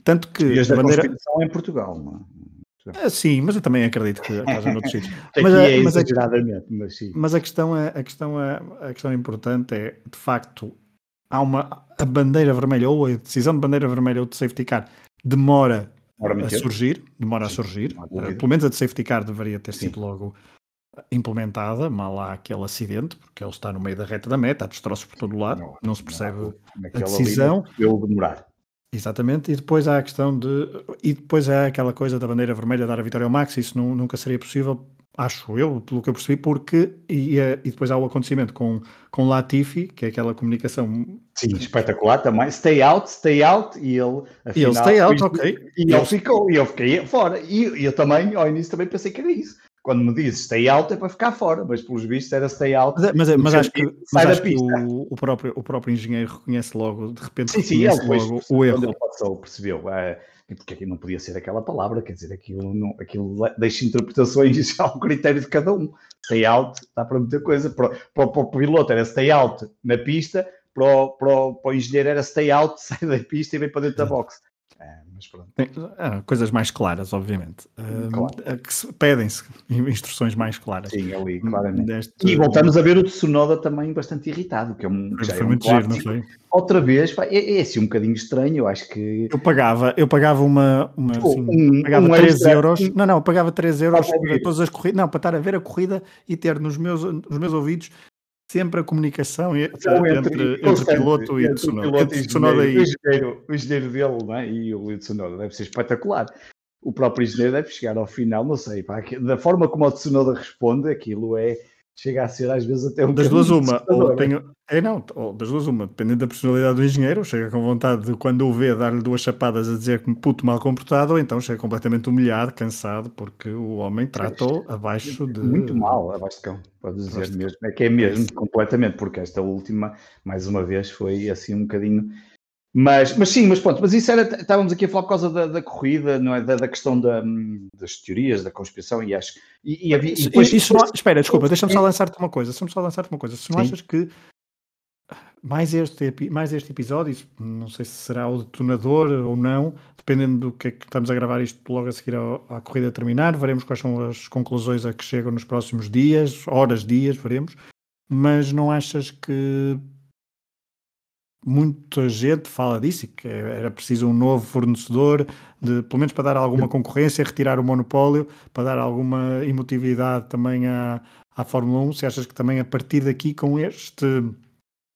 [SPEAKER 1] Tanto que.
[SPEAKER 2] Teorias a bandeira... conspiração em Portugal, não
[SPEAKER 1] é? Ah, sim, mas eu também acredito que haja noutros sítios.
[SPEAKER 2] mas, é mas, exageradamente,
[SPEAKER 1] mas sim. Mas a questão, é, a, questão é, a questão importante é, de facto, há uma a bandeira vermelha ou a decisão de bandeira vermelha ou de safety car demora a surgir, demora Sim, a surgir. Uh, pelo menos a de safety car deveria ter Sim. sido logo implementada, mal há aquele acidente, porque ele está no meio da reta da meta, há destroços por todo lado, não, não se percebe não, a decisão.
[SPEAKER 2] Pelo demorar.
[SPEAKER 1] Exatamente, e depois há a questão de. E depois há aquela coisa da bandeira vermelha dar a vitória ao Max, isso não, nunca seria possível acho eu, pelo que eu percebi, porque e, e depois há o acontecimento com, com Latifi, que é aquela comunicação
[SPEAKER 2] Sim, espetacular também. Stay out, stay out, e ele
[SPEAKER 1] afinal, e ele stay out, ok.
[SPEAKER 2] E ele ficou, e eu fiquei fora. E eu também, ao início, também pensei que era isso. Quando me diz stay out é para ficar fora, mas pelos vistos era stay out.
[SPEAKER 1] Mas, é, mas, mas acho que, mas acho que o, o, próprio, o próprio engenheiro reconhece logo, de repente, sim, sim, ele logo o erro.
[SPEAKER 2] Ele passou, percebeu. É, porque aqui não podia ser aquela palavra, quer dizer, aquilo, não, aquilo deixa interpretações ao critério de cada um. Stay out dá para muita coisa. Para, para, para o piloto era stay out na pista, para o, para, o, para o engenheiro era stay out, sai da pista e vem para dentro da box. É, mas pronto.
[SPEAKER 1] Ah, coisas mais claras, obviamente. Claro. Uh, Pedem-se instruções mais claras.
[SPEAKER 2] Sim, ali, claramente. Deste... E voltamos a ver o Tsunoda também bastante irritado, que é um.
[SPEAKER 1] Já foi é um muito giro, não foi?
[SPEAKER 2] Outra vez, é, é, assim um bocadinho estranho, eu acho que.
[SPEAKER 1] Eu pagava, eu pagava uma. uma tipo, assim, um, pagava um 3 extra, euros. Não, não, eu pagava 3 euros para todas as corridas. Não, para estar a ver a corrida e ter nos meus, nos meus ouvidos sempre a comunicação entre, entre, entre, entre piloto e Tsunoda.
[SPEAKER 2] E... O, engenheiro, o engenheiro dele né? e o Tsunoda deve ser espetacular. O próprio engenheiro deve chegar ao final, não sei, pá, da forma como o Tsunoda responde, aquilo é chega a ser às vezes até um
[SPEAKER 1] das duas uma ou tenho é não ou das duas uma dependendo da personalidade do engenheiro chega com vontade de quando o vê dar-lhe duas chapadas a dizer que me puto mal comportado ou então chega completamente humilhado cansado porque o homem tratou abaixo de
[SPEAKER 2] muito mal abaixo de cão pode dizer mesmo. É que é mesmo completamente porque esta última mais uma vez foi assim um bocadinho mas, mas sim, mas pronto, mas isso era, estávamos aqui a falar por causa da, da corrida, não é? Da, da questão da, das teorias, da conspiração e acho. E, e, havia, e
[SPEAKER 1] depois, isso, não, espera, desculpa, deixa-me só lançar-te uma coisa. Deixa-me só lançar-te uma coisa. Se não sim. achas que mais este, mais este episódio, não sei se será o detonador ou não, dependendo do que é que estamos a gravar isto logo a seguir à, à corrida terminar, veremos quais são as conclusões a que chegam nos próximos dias, horas, dias, veremos. Mas não achas que muita gente fala disso, que era preciso um novo fornecedor, de, pelo menos para dar alguma concorrência, retirar o monopólio, para dar alguma emotividade também à, à Fórmula 1. Se achas que também a partir daqui, com este,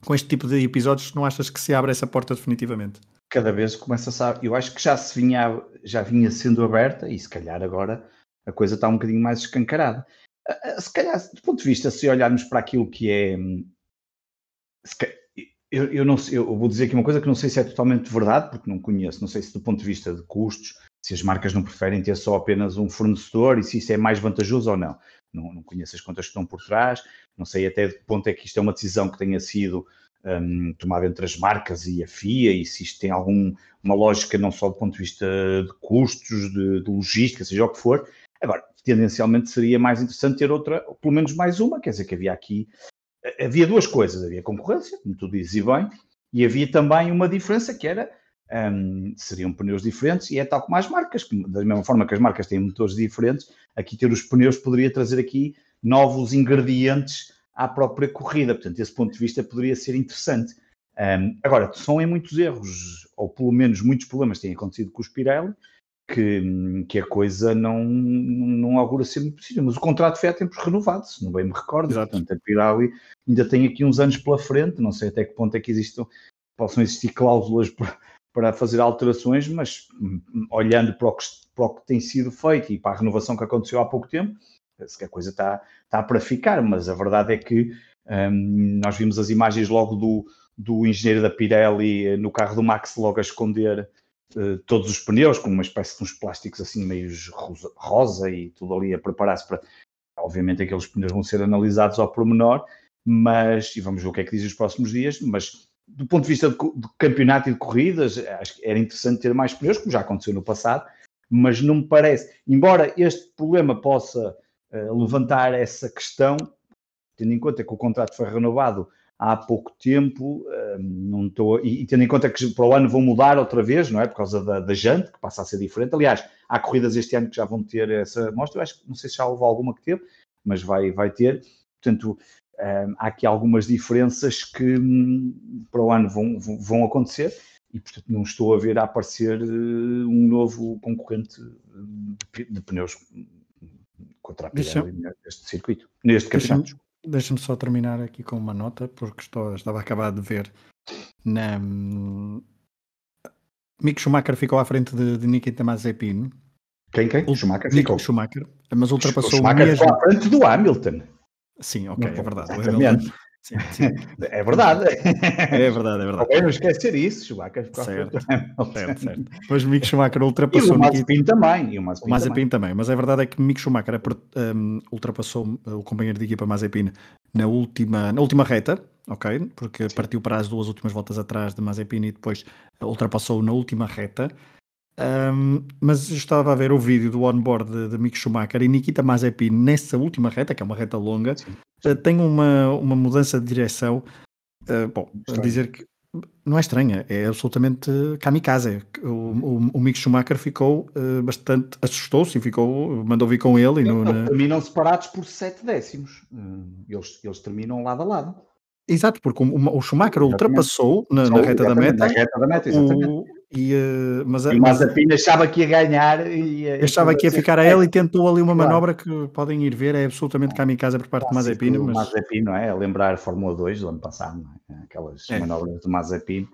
[SPEAKER 1] com este tipo de episódios, não achas que se abre essa porta definitivamente?
[SPEAKER 2] Cada vez começa a eu acho que já se vinha, já vinha sendo aberta e se calhar agora a coisa está um bocadinho mais escancarada. Se calhar, do ponto de vista, se olharmos para aquilo que é hum, eu, eu, não, eu vou dizer aqui uma coisa que não sei se é totalmente verdade, porque não conheço, não sei se do ponto de vista de custos, se as marcas não preferem ter só apenas um fornecedor e se isso é mais vantajoso ou não. Não, não conheço as contas que estão por trás, não sei até de que ponto é que isto é uma decisão que tenha sido um, tomada entre as marcas e a FIA e se isto tem alguma lógica não só do ponto de vista de custos, de, de logística, seja o que for. Agora, tendencialmente seria mais interessante ter outra, pelo menos mais uma, quer dizer que havia aqui havia duas coisas: havia concorrência, como tu dizes e bem, e havia também uma diferença que era. Um, seriam pneus diferentes e é tal como as marcas, da mesma forma que as marcas têm motores diferentes, aqui ter os pneus poderia trazer aqui novos ingredientes à própria corrida, portanto, esse ponto de vista poderia ser interessante. Um, agora, são em muitos erros, ou pelo menos muitos problemas têm acontecido com os Pirelli, que, que a coisa não, não augura ser muito possível. Mas o contrato foi a tempos renovado, se não bem me recordo. Exato. Portanto, a Pirelli ainda tem aqui uns anos pela frente, não sei até que ponto é que existam, possam existir cláusulas para, para fazer alterações, mas olhando para o, que, para o que tem sido feito e para a renovação que aconteceu há pouco tempo, se a coisa está, está para ficar, mas a verdade é que um, nós vimos as imagens logo do, do engenheiro da Pirelli eh, no carro do Max logo a esconder uh, todos os pneus com uma espécie de uns plásticos assim meio rosa, e tudo ali a preparar-se para... Obviamente aqueles pneus vão ser analisados ao pormenor, mas, e vamos ver o que é que diz os próximos dias, mas do ponto de vista de, de campeonato e de corridas, acho que era interessante ter mais pneus, como já aconteceu no passado, mas não me parece, embora este problema possa uh, levantar essa questão, tendo em conta que o contrato foi renovado há pouco tempo, uh, não estou, e, tendo em conta que para o ano vão mudar outra vez, não é? Por causa da, da jante, que passa a ser diferente. Aliás, há corridas este ano que já vão ter essa mostra, eu acho que não sei se já houve alguma que teve, mas vai, vai ter. Portanto, uh, há aqui algumas diferenças que um, para o ano vão, vão acontecer e, portanto, não estou a ver a aparecer um novo concorrente de, de pneus contra a Pirelli neste circuito, neste campeonato.
[SPEAKER 1] Deixa-me só terminar aqui com uma nota, porque estou, estava a acabar de ver na. Mick Schumacher ficou à frente de, de Nikita Mazepin.
[SPEAKER 2] Quem, quem? O Schumacher
[SPEAKER 1] ficou. Schumacher, mas ultrapassou o
[SPEAKER 2] Schumacher mesmo... ficou à frente do Hamilton.
[SPEAKER 1] Sim, ok, é verdade. Exatamente.
[SPEAKER 2] Sim, sim. É verdade.
[SPEAKER 1] É verdade, é verdade.
[SPEAKER 2] não esquecer isso, Schumacher.
[SPEAKER 1] Certo, certo, certo. Depois Mick Schumacher ultrapassou...
[SPEAKER 2] E o Mazepin também. E o
[SPEAKER 1] Mazepin, o Mazepin também. também. Mas a verdade é que Mick Schumacher um, ultrapassou o companheiro de equipa Mazepin na última, na última reta, ok? Porque sim. partiu para as duas últimas voltas atrás de Mazepin e depois ultrapassou na última reta. Um, mas estava a ver o vídeo do onboard de, de Mick Schumacher e Nikita Mazepin nessa última reta, que é uma reta longa, uh, tem uma, uma mudança de direção. Uh, bom, a dizer que não é estranha, é absolutamente kamikaze. O, o, o Mick Schumacher ficou uh, bastante, assustou-se e ficou, mandou vir com ele. E no,
[SPEAKER 2] na... Terminam separados por 7 décimos. Eles, eles terminam lado a lado.
[SPEAKER 1] Exato, porque o, o Schumacher ultrapassou na, na, reta da meta,
[SPEAKER 2] na reta da meta
[SPEAKER 1] e, uh, mas,
[SPEAKER 2] e o Mazepin achava que ia ganhar e,
[SPEAKER 1] achava que ia ficar a ele e tentou ali uma claro. manobra que podem ir ver, é absolutamente kamikaze por parte de Mazepin.
[SPEAKER 2] Mas... Mazepin, não é? A lembrar a Fórmula 2 do ano passado, é? aquelas é. manobras do Mazepin.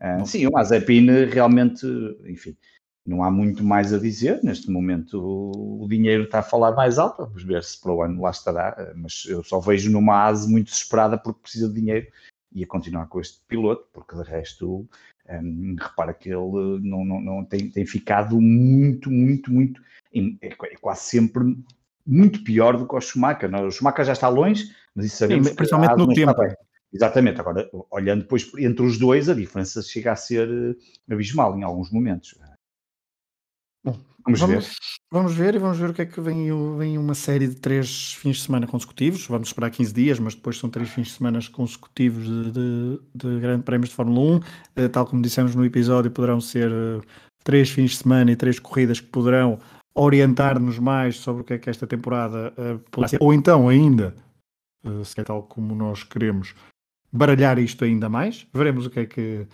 [SPEAKER 2] Uh, sim, o Mazepin realmente, enfim, não há muito mais a dizer. Neste momento o dinheiro está a falar mais alto. Vamos ver se para o ano lá estará. Mas eu só vejo numa ASE muito desesperada porque precisa de dinheiro e a continuar com este piloto, porque de resto um, repara que ele não, não, não tem, tem, ficado muito, muito, muito, é, é, quase sempre muito pior do que o Schumacher. Não? O Schumacher já está longe, mas isso sabemos
[SPEAKER 1] Sim, principalmente no tempo.
[SPEAKER 2] Exatamente, agora olhando depois entre os dois, a diferença chega a ser eh, abismal em alguns momentos.
[SPEAKER 1] Bom, vamos, vamos, ver. Vamos ver e vamos ver o que é que vem, vem uma série de três fins de semana consecutivos. Vamos esperar 15 dias, mas depois são três fins de semana consecutivos de, de, de Grande Prémios de Fórmula 1. Eh, tal como dissemos no episódio, poderão ser uh, três fins de semana e três corridas que poderão orientar-nos mais sobre o que é que esta temporada uh, poderá ser. Ou então, ainda, uh, se é tal como nós queremos, baralhar isto ainda mais. Veremos o que é que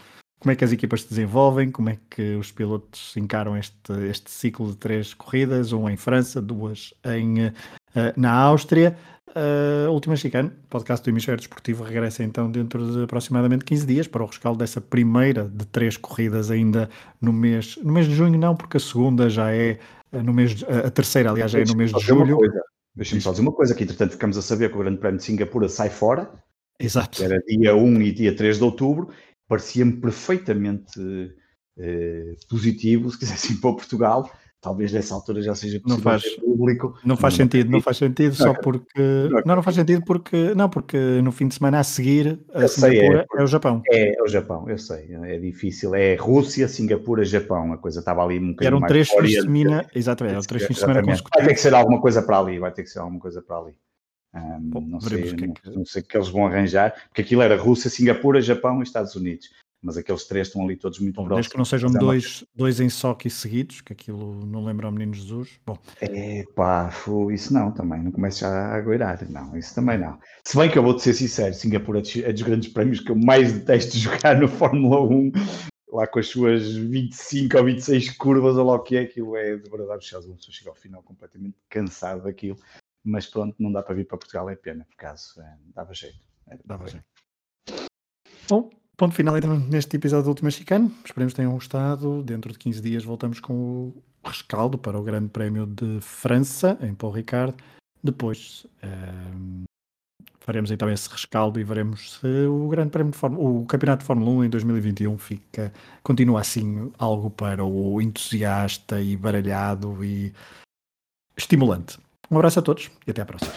[SPEAKER 1] como é que as equipas se desenvolvem, como é que os pilotos encaram este, este ciclo de três corridas, uma em França, duas em, uh, na Áustria. Uh, Última Chicane, podcast do Hemisfério Desportivo, regressa então dentro de aproximadamente 15 dias para o rescaldo dessa primeira de três corridas ainda no mês, no mês de junho não, porque a segunda já é no mês, a terceira aliás já é no mês de julho.
[SPEAKER 2] Deixa-me só dizer uma coisa, que entretanto ficamos a saber que o Grande Prémio de Singapura sai fora,
[SPEAKER 1] Exato.
[SPEAKER 2] era dia 1 e dia 3 de outubro, parecia-me perfeitamente eh, positivo, se quisessem para Portugal, talvez nessa altura já seja
[SPEAKER 1] possível não faz, público. Não faz sentido, não faz sentido só porque não, não faz sentido porque não porque no fim de semana a seguir a Singapura é, é, o Japão.
[SPEAKER 2] É, é, o Japão, eu sei, é difícil, é Rússia, Singapura, Japão, a coisa estava ali um bocadinho
[SPEAKER 1] eram
[SPEAKER 2] mais
[SPEAKER 1] três fins de semana, exatamente, eram três fins de semana consecutivos.
[SPEAKER 2] Vai ter que ser alguma coisa para ali, vai ter que ser alguma coisa para ali. Um, Bom, não, sei, que não, é que... não sei o que eles vão arranjar, porque aquilo era Rússia, Singapura, Japão e Estados Unidos mas aqueles três estão ali todos muito Bom, próximos.
[SPEAKER 1] Desde que não sejam é dois, dois em soque seguidos, que aquilo não lembra ao Menino Jesus. Bom.
[SPEAKER 2] É pá, isso não também, não começo a agueirar, não, isso também não. Se bem que eu vou-te ser sincero, Singapura é dos grandes prémios que eu mais detesto jogar no Fórmula 1, lá com as suas 25 ou 26 curvas, ou lá o que é, aquilo é de verdade, os Estados Unidos chega ao final completamente cansado daquilo, mas pronto, não dá para vir para Portugal, é pena, por caso, é, dava jeito.
[SPEAKER 1] É, dava jeito. Bom, Ponto final então, neste episódio do Último Mexicano. Esperemos que tenham gostado. Dentro de 15 dias voltamos com o rescaldo para o Grande Prémio de França, em Paul Ricard. Depois uh, faremos então esse rescaldo e veremos se o Grande Prémio de Fórmula, o Campeonato de Fórmula 1 em 2021 fica, continua assim algo para o entusiasta e baralhado e estimulante. Um abraço a todos e até à próxima.